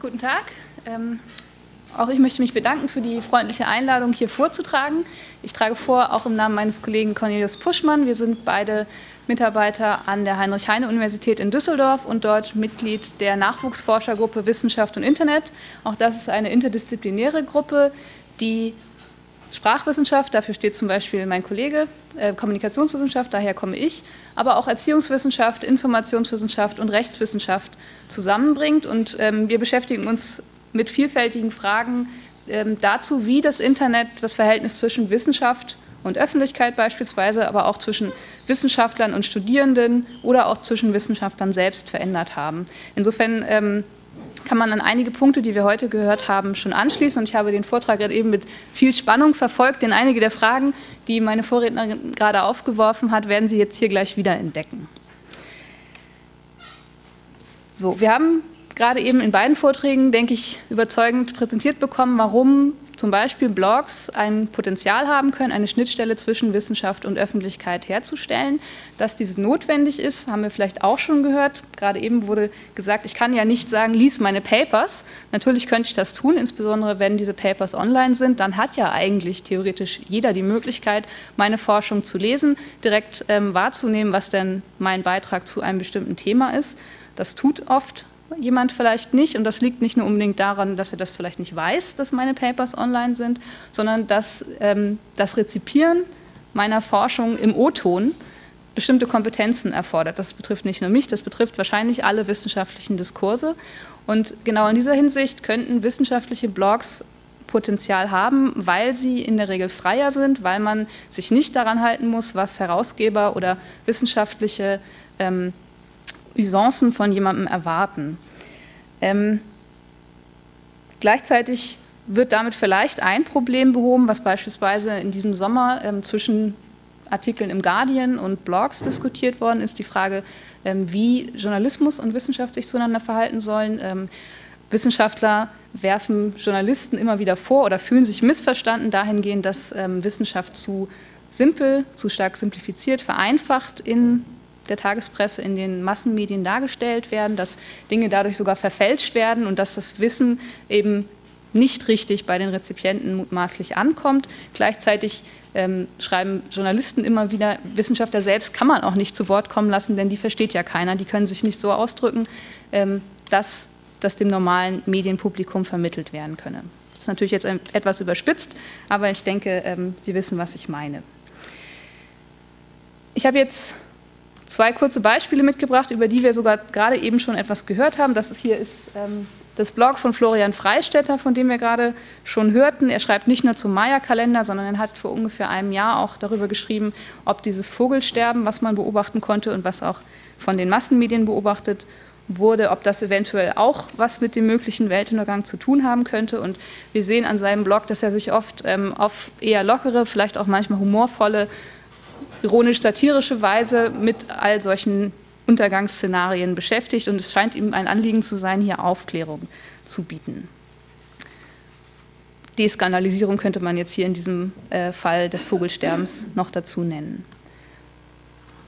Guten Tag. Ähm, auch ich möchte mich bedanken für die freundliche Einladung, hier vorzutragen. Ich trage vor, auch im Namen meines Kollegen Cornelius Puschmann. Wir sind beide Mitarbeiter an der Heinrich-Heine-Universität in Düsseldorf und dort Mitglied der Nachwuchsforschergruppe Wissenschaft und Internet. Auch das ist eine interdisziplinäre Gruppe, die Sprachwissenschaft, dafür steht zum Beispiel mein Kollege, äh, Kommunikationswissenschaft, daher komme ich, aber auch Erziehungswissenschaft, Informationswissenschaft und Rechtswissenschaft zusammenbringt. Und ähm, wir beschäftigen uns mit vielfältigen Fragen ähm, dazu, wie das Internet das Verhältnis zwischen Wissenschaft und Öffentlichkeit beispielsweise, aber auch zwischen Wissenschaftlern und Studierenden oder auch zwischen Wissenschaftlern selbst verändert haben. Insofern ähm, kann man an einige Punkte, die wir heute gehört haben, schon anschließen. Und ich habe den Vortrag gerade eben mit viel Spannung verfolgt, denn einige der Fragen, die meine Vorrednerin gerade aufgeworfen hat, werden Sie jetzt hier gleich wieder entdecken. So, wir haben gerade eben in beiden Vorträgen, denke ich, überzeugend präsentiert bekommen, warum zum Beispiel Blogs ein Potenzial haben können, eine Schnittstelle zwischen Wissenschaft und Öffentlichkeit herzustellen. Dass dieses notwendig ist, haben wir vielleicht auch schon gehört. Gerade eben wurde gesagt, ich kann ja nicht sagen, lies meine Papers. Natürlich könnte ich das tun, insbesondere wenn diese Papers online sind. Dann hat ja eigentlich theoretisch jeder die Möglichkeit, meine Forschung zu lesen, direkt ähm, wahrzunehmen, was denn mein Beitrag zu einem bestimmten Thema ist. Das tut oft jemand vielleicht nicht. Und das liegt nicht nur unbedingt daran, dass er das vielleicht nicht weiß, dass meine Papers online sind, sondern dass ähm, das Rezipieren meiner Forschung im O-Ton bestimmte Kompetenzen erfordert. Das betrifft nicht nur mich, das betrifft wahrscheinlich alle wissenschaftlichen Diskurse. Und genau in dieser Hinsicht könnten wissenschaftliche Blogs Potenzial haben, weil sie in der Regel freier sind, weil man sich nicht daran halten muss, was Herausgeber oder wissenschaftliche ähm, Usancen von jemandem erwarten. Ähm, gleichzeitig wird damit vielleicht ein Problem behoben, was beispielsweise in diesem Sommer ähm, zwischen Artikeln im Guardian und Blogs diskutiert worden ist, die Frage, ähm, wie Journalismus und Wissenschaft sich zueinander verhalten sollen. Ähm, Wissenschaftler werfen Journalisten immer wieder vor oder fühlen sich missverstanden dahingehend, dass ähm, Wissenschaft zu simpel, zu stark simplifiziert, vereinfacht in der Tagespresse in den Massenmedien dargestellt werden, dass Dinge dadurch sogar verfälscht werden und dass das Wissen eben nicht richtig bei den Rezipienten mutmaßlich ankommt. Gleichzeitig ähm, schreiben Journalisten immer wieder, Wissenschaftler selbst kann man auch nicht zu Wort kommen lassen, denn die versteht ja keiner, die können sich nicht so ausdrücken, ähm, dass das dem normalen Medienpublikum vermittelt werden könne. Das ist natürlich jetzt etwas überspitzt, aber ich denke, ähm, Sie wissen, was ich meine. Ich habe jetzt zwei kurze Beispiele mitgebracht, über die wir sogar gerade eben schon etwas gehört haben. Das hier ist ähm, das Blog von Florian Freistetter, von dem wir gerade schon hörten. Er schreibt nicht nur zum Maya-Kalender, sondern er hat vor ungefähr einem Jahr auch darüber geschrieben, ob dieses Vogelsterben, was man beobachten konnte und was auch von den Massenmedien beobachtet wurde, ob das eventuell auch was mit dem möglichen Weltuntergang zu tun haben könnte. Und wir sehen an seinem Blog, dass er sich oft ähm, auf eher lockere, vielleicht auch manchmal humorvolle ironisch-satirische Weise mit all solchen Untergangsszenarien beschäftigt und es scheint ihm ein Anliegen zu sein, hier Aufklärung zu bieten. Deskandalisierung könnte man jetzt hier in diesem äh, Fall des Vogelsterbens noch dazu nennen.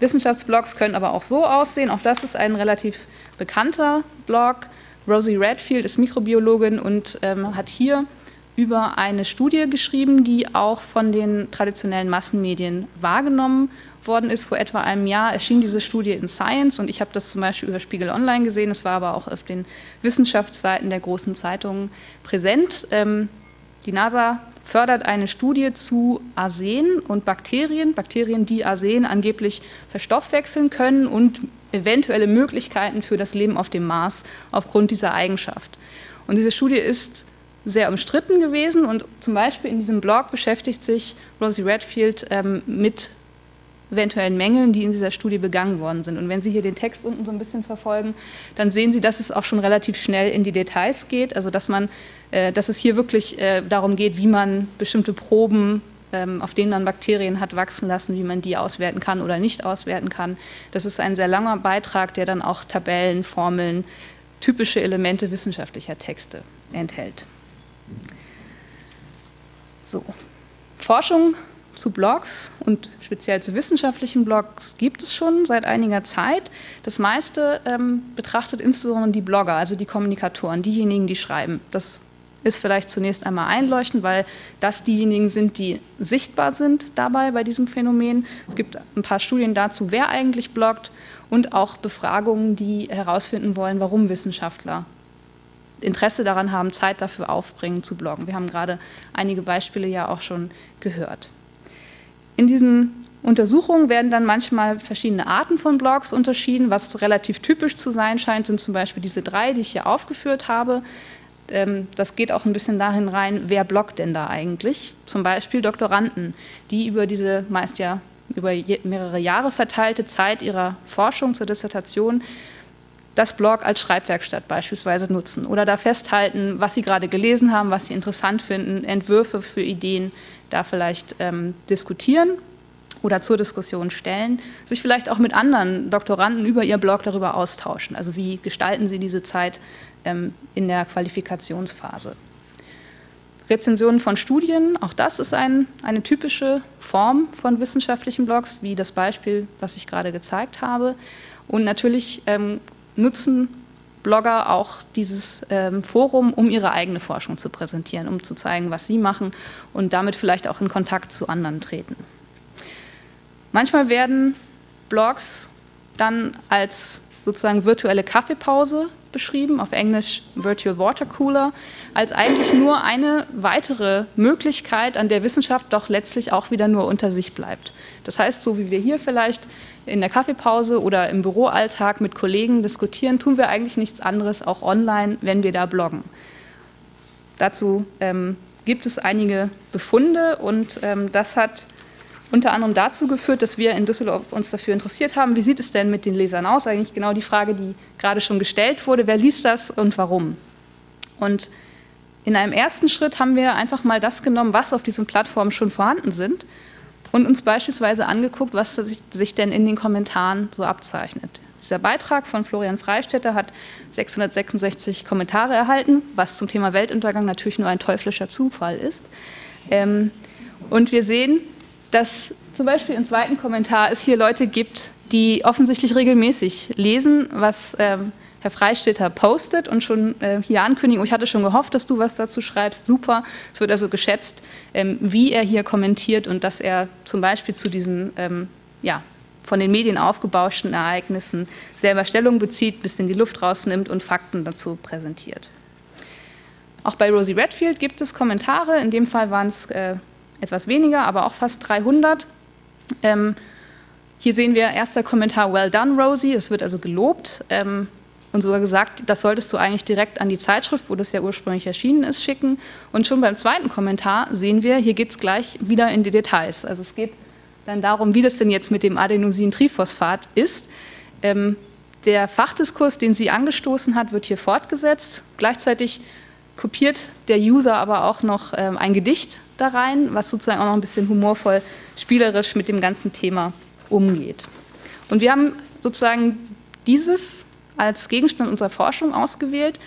Wissenschaftsblogs können aber auch so aussehen. Auch das ist ein relativ bekannter Blog. Rosie Redfield ist Mikrobiologin und ähm, hat hier über eine Studie geschrieben, die auch von den traditionellen Massenmedien wahrgenommen worden ist. Vor etwa einem Jahr erschien diese Studie in Science und ich habe das zum Beispiel über Spiegel Online gesehen. Es war aber auch auf den Wissenschaftsseiten der großen Zeitungen präsent. Ähm, die NASA fördert eine Studie zu Arsen und Bakterien, Bakterien, die Arsen angeblich verstoffwechseln können und eventuelle Möglichkeiten für das Leben auf dem Mars aufgrund dieser Eigenschaft. Und diese Studie ist sehr umstritten gewesen und zum Beispiel in diesem Blog beschäftigt sich Rosie Redfield ähm, mit eventuellen Mängeln, die in dieser Studie begangen worden sind. Und wenn Sie hier den Text unten so ein bisschen verfolgen, dann sehen Sie, dass es auch schon relativ schnell in die Details geht, also dass man, äh, dass es hier wirklich äh, darum geht, wie man bestimmte Proben ähm, auf denen man Bakterien hat wachsen lassen, wie man die auswerten kann oder nicht auswerten kann. Das ist ein sehr langer Beitrag, der dann auch Tabellen, Formeln, typische Elemente wissenschaftlicher Texte enthält. So. Forschung zu Blogs und speziell zu wissenschaftlichen Blogs gibt es schon seit einiger Zeit. Das meiste ähm, betrachtet insbesondere die Blogger, also die Kommunikatoren, diejenigen, die schreiben. Das ist vielleicht zunächst einmal einleuchtend, weil das diejenigen sind, die sichtbar sind dabei bei diesem Phänomen. Es gibt ein paar Studien dazu, wer eigentlich bloggt und auch Befragungen, die herausfinden wollen, warum Wissenschaftler Interesse daran haben, Zeit dafür aufbringen zu bloggen. Wir haben gerade einige Beispiele ja auch schon gehört. In diesen Untersuchungen werden dann manchmal verschiedene Arten von Blogs unterschieden. Was relativ typisch zu sein scheint, sind zum Beispiel diese drei, die ich hier aufgeführt habe. Ähm, das geht auch ein bisschen dahin rein, wer bloggt denn da eigentlich? Zum Beispiel Doktoranden, die über diese meist ja über mehrere Jahre verteilte Zeit ihrer Forschung zur Dissertation das Blog als Schreibwerkstatt beispielsweise nutzen oder da festhalten, was sie gerade gelesen haben, was sie interessant finden, Entwürfe für Ideen da vielleicht ähm, diskutieren oder zur Diskussion stellen, sich vielleicht auch mit anderen Doktoranden über ihr Blog darüber austauschen. Also wie gestalten sie diese Zeit ähm, in der Qualifikationsphase. Rezensionen von Studien, auch das ist ein, eine typische Form von wissenschaftlichen Blogs, wie das Beispiel, was ich gerade gezeigt habe. Und natürlich ähm, nutzen Blogger auch dieses ähm, Forum, um ihre eigene Forschung zu präsentieren, um zu zeigen, was sie machen und damit vielleicht auch in Kontakt zu anderen treten. Manchmal werden Blogs dann als sozusagen virtuelle Kaffeepause beschrieben, auf Englisch Virtual Water Cooler, als eigentlich nur eine weitere Möglichkeit, an der Wissenschaft doch letztlich auch wieder nur unter sich bleibt. Das heißt, so wie wir hier vielleicht in der Kaffeepause oder im Büroalltag mit Kollegen diskutieren, tun wir eigentlich nichts anderes, auch online, wenn wir da bloggen. Dazu ähm, gibt es einige Befunde und ähm, das hat unter anderem dazu geführt, dass wir in Düsseldorf uns dafür interessiert haben, wie sieht es denn mit den Lesern aus? Eigentlich genau die Frage, die gerade schon gestellt wurde, wer liest das und warum? Und in einem ersten Schritt haben wir einfach mal das genommen, was auf diesen Plattformen schon vorhanden sind und uns beispielsweise angeguckt, was sich denn in den Kommentaren so abzeichnet. Dieser Beitrag von Florian Freistetter hat 666 Kommentare erhalten, was zum Thema Weltuntergang natürlich nur ein teuflischer Zufall ist. Ähm, und wir sehen, dass zum Beispiel im zweiten Kommentar es hier Leute gibt, die offensichtlich regelmäßig lesen, was ähm, Herr Freistetter postet und schon äh, hier ankündigen, ich hatte schon gehofft, dass du was dazu schreibst, super. Es wird also geschätzt, ähm, wie er hier kommentiert und dass er zum Beispiel zu diesen ähm, ja, von den Medien aufgebauschten Ereignissen selber Stellung bezieht, ein bisschen die Luft rausnimmt und Fakten dazu präsentiert. Auch bei Rosie Redfield gibt es Kommentare, in dem Fall waren es äh, etwas weniger, aber auch fast 300. Ähm, hier sehen wir erster Kommentar, well done Rosie, es wird also gelobt. Ähm, und sogar gesagt, das solltest du eigentlich direkt an die Zeitschrift, wo das ja ursprünglich erschienen ist, schicken. Und schon beim zweiten Kommentar sehen wir, hier geht es gleich wieder in die Details. Also es geht dann darum, wie das denn jetzt mit dem Adenosintriphosphat ist. Ähm, der Fachdiskurs, den sie angestoßen hat, wird hier fortgesetzt. Gleichzeitig kopiert der User aber auch noch ähm, ein Gedicht da rein, was sozusagen auch noch ein bisschen humorvoll, spielerisch mit dem ganzen Thema umgeht. Und wir haben sozusagen dieses als Gegenstand unserer Forschung ausgewählt.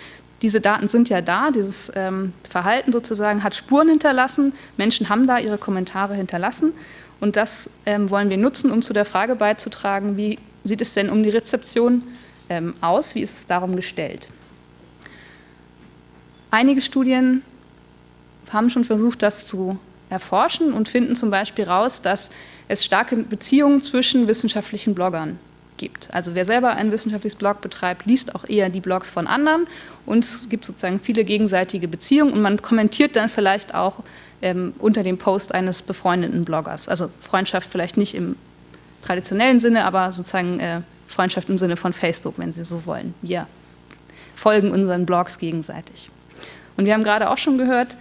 Diese Daten sind ja da, dieses ähm, Verhalten sozusagen hat Spuren hinterlassen. Menschen haben da ihre Kommentare hinterlassen. Und das ähm, wollen wir nutzen, um zu der Frage beizutragen, wie sieht es denn um die Rezeption ähm, aus, wie ist es darum gestellt. Einige Studien haben schon versucht, das zu erforschen und finden zum Beispiel raus, dass es starke Beziehungen zwischen wissenschaftlichen Bloggern gibt. Also wer selber ein wissenschaftliches Blog betreibt, liest auch eher die Blogs von anderen und es gibt sozusagen viele gegenseitige Beziehungen und man kommentiert dann vielleicht auch ähm, unter dem Post eines befreundeten Bloggers. Also Freundschaft vielleicht nicht im traditionellen Sinne, aber sozusagen äh, Freundschaft im Sinne von Facebook, wenn Sie so wollen. Wir folgen unseren Blogs gegenseitig. Und wir haben gerade auch schon gehört,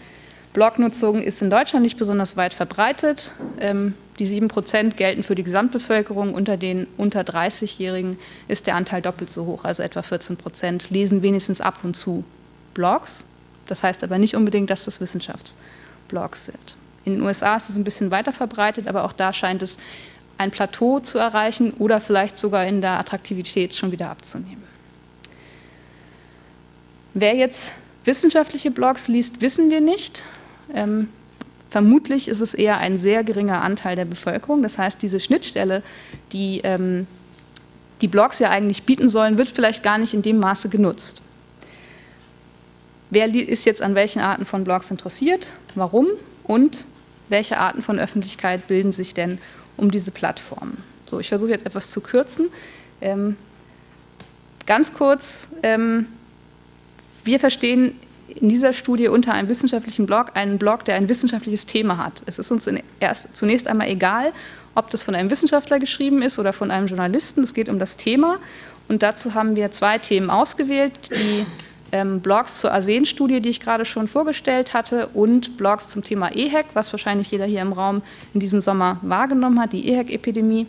Blognutzung ist in Deutschland nicht besonders weit verbreitet. Ähm, die 7 Prozent gelten für die Gesamtbevölkerung. Unter den unter 30-Jährigen ist der Anteil doppelt so hoch, also etwa 14 Prozent lesen wenigstens ab und zu Blogs. Das heißt aber nicht unbedingt, dass das Wissenschaftsblogs sind. In den USA ist es ein bisschen weiter verbreitet, aber auch da scheint es ein Plateau zu erreichen oder vielleicht sogar in der Attraktivität schon wieder abzunehmen. Wer jetzt wissenschaftliche Blogs liest, wissen wir nicht. Ähm, vermutlich ist es eher ein sehr geringer Anteil der Bevölkerung. Das heißt, diese Schnittstelle, die ähm, die Blogs ja eigentlich bieten sollen, wird vielleicht gar nicht in dem Maße genutzt. Wer ist jetzt an welchen Arten von Blogs interessiert? Warum? Und welche Arten von Öffentlichkeit bilden sich denn um diese Plattformen? So, ich versuche jetzt etwas zu kürzen. Ähm, ganz kurz, ähm, wir verstehen in dieser Studie unter einem wissenschaftlichen Blog einen Blog, der ein wissenschaftliches Thema hat. Es ist uns erst, zunächst einmal egal, ob das von einem Wissenschaftler geschrieben ist oder von einem Journalisten. Es geht um das Thema. Und dazu haben wir zwei Themen ausgewählt, die ähm, Blogs zur Arsen-Studie, die ich gerade schon vorgestellt hatte, und Blogs zum Thema EHEC, was wahrscheinlich jeder hier im Raum in diesem Sommer wahrgenommen hat, die EHEC-Epidemie.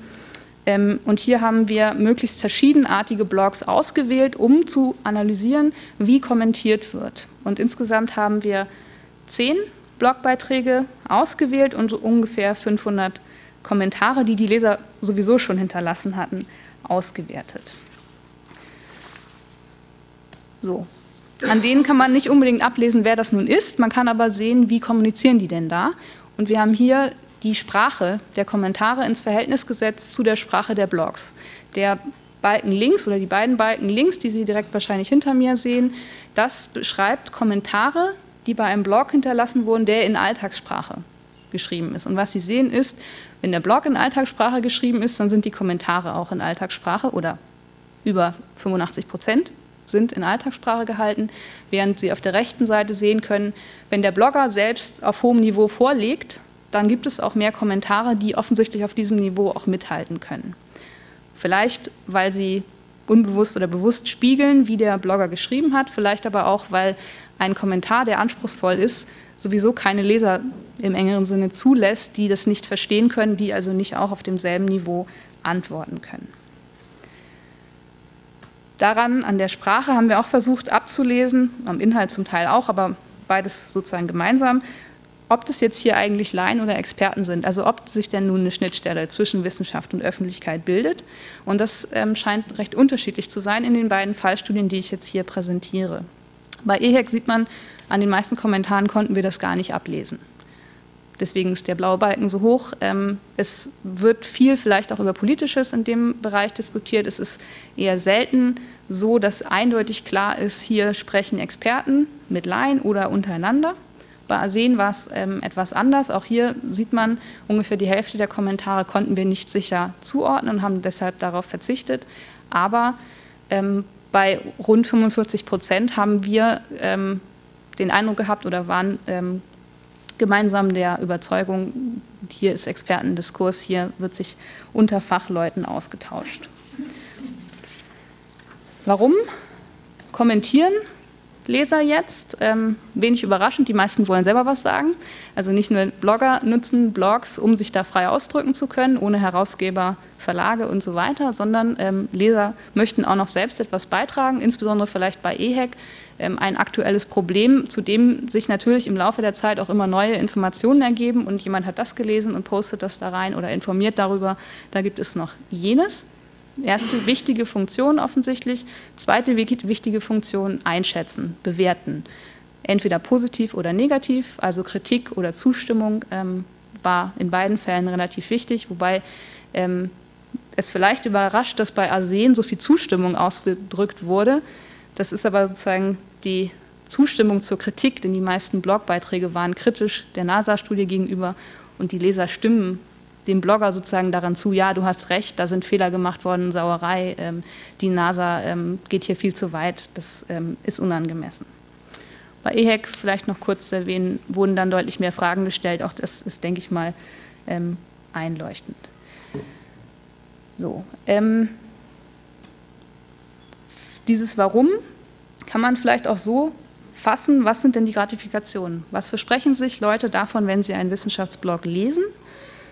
Ähm, und hier haben wir möglichst verschiedenartige Blogs ausgewählt, um zu analysieren, wie kommentiert wird. Und insgesamt haben wir zehn Blogbeiträge ausgewählt und ungefähr 500 Kommentare, die die Leser sowieso schon hinterlassen hatten, ausgewertet. So. An denen kann man nicht unbedingt ablesen, wer das nun ist. Man kann aber sehen, wie kommunizieren die denn da. Und wir haben hier die Sprache der Kommentare ins Verhältnis gesetzt zu der Sprache der Blogs. Der Balken links oder die beiden Balken links, die Sie direkt wahrscheinlich hinter mir sehen, das beschreibt Kommentare, die bei einem Blog hinterlassen wurden, der in Alltagssprache geschrieben ist. Und was Sie sehen ist, wenn der Blog in Alltagssprache geschrieben ist, dann sind die Kommentare auch in Alltagssprache oder über 85 Prozent sind in Alltagssprache gehalten, während Sie auf der rechten Seite sehen können, wenn der Blogger selbst auf hohem Niveau vorlegt, dann gibt es auch mehr Kommentare, die offensichtlich auf diesem Niveau auch mithalten können. Vielleicht, weil sie unbewusst oder bewusst spiegeln, wie der Blogger geschrieben hat, vielleicht aber auch, weil ein Kommentar, der anspruchsvoll ist, sowieso keine Leser im engeren Sinne zulässt, die das nicht verstehen können, die also nicht auch auf demselben Niveau antworten können. Daran, an der Sprache, haben wir auch versucht abzulesen, am Inhalt zum Teil auch, aber beides sozusagen gemeinsam, ob das jetzt hier eigentlich Laien oder Experten sind, also ob sich denn nun eine Schnittstelle zwischen Wissenschaft und Öffentlichkeit bildet. Und das ähm, scheint recht unterschiedlich zu sein in den beiden Fallstudien, die ich jetzt hier präsentiere. Bei EHEC sieht man, an den meisten Kommentaren konnten wir das gar nicht ablesen. Deswegen ist der blaue Balken so hoch. Ähm, es wird viel vielleicht auch über Politisches in dem Bereich diskutiert. Es ist eher selten so, dass eindeutig klar ist, hier sprechen Experten mit Laien oder untereinander. Bei Arsen war es ähm, etwas anders. Auch hier sieht man, ungefähr die Hälfte der Kommentare konnten wir nicht sicher zuordnen und haben deshalb darauf verzichtet. Aber ähm, bei rund 45 Prozent haben wir ähm, den Eindruck gehabt oder waren ähm, gemeinsam der Überzeugung, hier ist Expertendiskurs, hier wird sich unter Fachleuten ausgetauscht. Warum? Kommentieren Leser jetzt. Ähm, wenig überraschend, die meisten wollen selber was sagen. Also nicht nur Blogger nutzen Blogs, um sich da frei ausdrücken zu können, ohne Herausgeber, Verlage und so weiter, sondern ähm, Leser möchten auch noch selbst etwas beitragen, insbesondere vielleicht bei EHEC ähm, ein aktuelles Problem, zu dem sich natürlich im Laufe der Zeit auch immer neue Informationen ergeben und jemand hat das gelesen und postet das da rein oder informiert darüber, da gibt es noch jenes. Erste wichtige Funktion offensichtlich. Zweite wichtige Funktion einschätzen, bewerten. Entweder positiv oder negativ, also Kritik oder Zustimmung ähm, war in beiden Fällen relativ wichtig, wobei ähm, es vielleicht überrascht, dass bei Arsen so viel Zustimmung ausgedrückt wurde. Das ist aber sozusagen die Zustimmung zur Kritik, denn die meisten Blogbeiträge waren kritisch der NASA-Studie gegenüber und die Leser stimmen dem Blogger sozusagen daran zu, ja, du hast recht, da sind Fehler gemacht worden, Sauerei, ähm, die NASA ähm, geht hier viel zu weit, das ähm, ist unangemessen. Bei EHEC vielleicht noch kurz zu erwähnen, wurden dann deutlich mehr Fragen gestellt, auch das ist, denke ich mal, ähm, einleuchtend. So, ähm, dieses Warum kann man vielleicht auch so fassen, was sind denn die Gratifikationen? Was versprechen sich Leute davon, wenn sie einen Wissenschaftsblog lesen?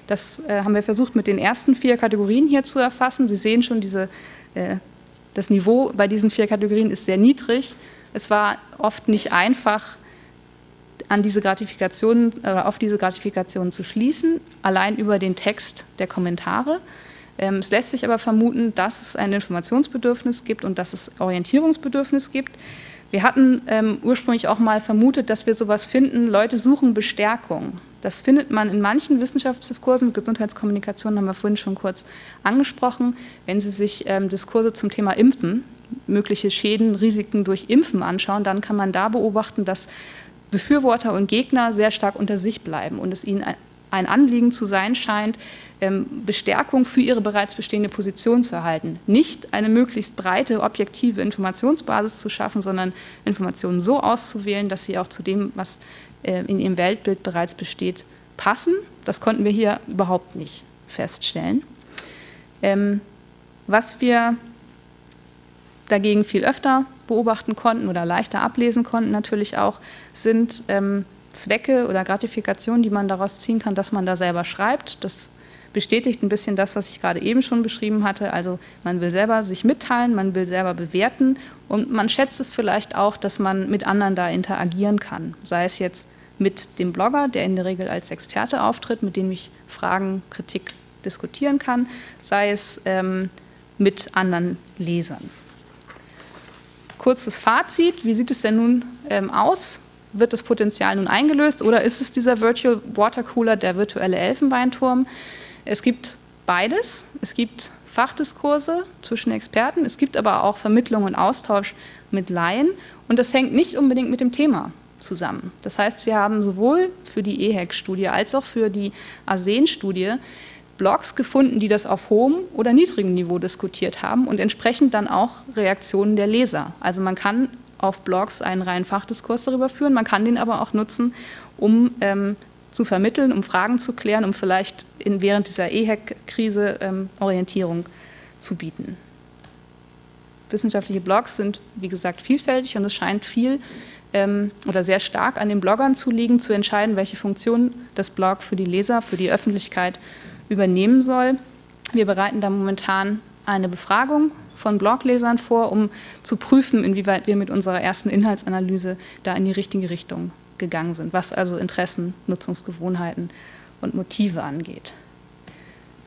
Das äh, haben wir versucht mit den ersten vier Kategorien hier zu erfassen. Sie sehen schon, diese, äh, das Niveau bei diesen vier Kategorien ist sehr niedrig. Es war oft nicht einfach, an diese Gratifikationen oder auf diese Gratifikationen zu schließen, allein über den Text der Kommentare. Ähm, es lässt sich aber vermuten, dass es ein Informationsbedürfnis gibt und dass es Orientierungsbedürfnis gibt. Wir hatten ähm, ursprünglich auch mal vermutet, dass wir sowas finden, Leute suchen Bestärkung Das findet man in manchen Wissenschaftsdiskursen. Gesundheitskommunikation haben wir vorhin schon kurz angesprochen. Wenn Sie sich ähm, Diskurse zum Thema Impfen, mögliche Schäden, Risiken durch Impfen anschauen, dann kann man da beobachten, dass Befürworter und Gegner sehr stark unter sich bleiben und es ihnen ein Anliegen zu sein scheint, ähm, Bestärkung für ihre bereits bestehende Position zu erhalten. Nicht eine möglichst breite, objektive Informationsbasis zu schaffen, sondern Informationen so auszuwählen, dass sie auch zu dem, was äh, in ihrem Weltbild bereits besteht, passen. Das konnten wir hier überhaupt nicht feststellen. Ähm, was wir dagegen viel öfter beobachten konnten oder leichter ablesen konnten natürlich auch, sind ähm, Zwecke oder Gratifikationen, die man daraus ziehen kann, dass man da selber schreibt. Das bestätigt ein bisschen das, was ich gerade eben schon beschrieben hatte. Also man will selber sich mitteilen, man will selber bewerten und man schätzt es vielleicht auch, dass man mit anderen da interagieren kann. Sei es jetzt mit dem Blogger, der in der Regel als Experte auftritt, mit dem ich Fragen, Kritik diskutieren kann, sei es ähm, mit anderen Lesern. Kurzes Fazit, wie sieht es denn nun ähm, aus? Wird das Potenzial nun eingelöst oder ist es dieser Virtual Water Cooler, der virtuelle Elfenbeinturm? Es gibt beides. Es gibt Fachdiskurse zwischen Experten, es gibt aber auch Vermittlung und Austausch mit Laien und das hängt nicht unbedingt mit dem Thema zusammen. Das heißt, wir haben sowohl für die EHEC-Studie als auch für die ASEN-Studie Blogs gefunden, die das auf hohem oder niedrigem Niveau diskutiert haben und entsprechend dann auch Reaktionen der Leser. Also man kann auf Blogs einen reinen Fachdiskurs darüber führen, man kann den aber auch nutzen, um ähm, zu vermitteln, um Fragen zu klären, um vielleicht in, während dieser EHEC-Krise ähm, Orientierung zu bieten. Wissenschaftliche Blogs sind, wie gesagt, vielfältig und es scheint viel ähm, oder sehr stark an den Bloggern zu liegen, zu entscheiden, welche Funktion das Blog für die Leser, für die Öffentlichkeit übernehmen soll. Wir bereiten da momentan eine Befragung von Bloglesern vor, um zu prüfen, inwieweit wir mit unserer ersten Inhaltsanalyse da in die richtige Richtung gegangen sind, was also Interessen, Nutzungsgewohnheiten und Motive angeht.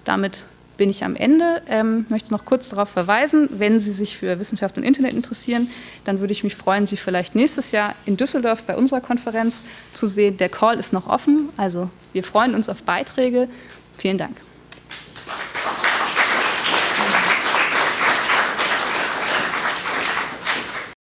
Damit bin ich am Ende. Ähm, möchte noch kurz darauf verweisen, wenn Sie sich für Wissenschaft und Internet interessieren, dann würde ich mich freuen, Sie vielleicht nächstes Jahr in Düsseldorf bei unserer Konferenz zu sehen. Der Call ist noch offen, also wir freuen uns auf Beiträge. Vielen Dank.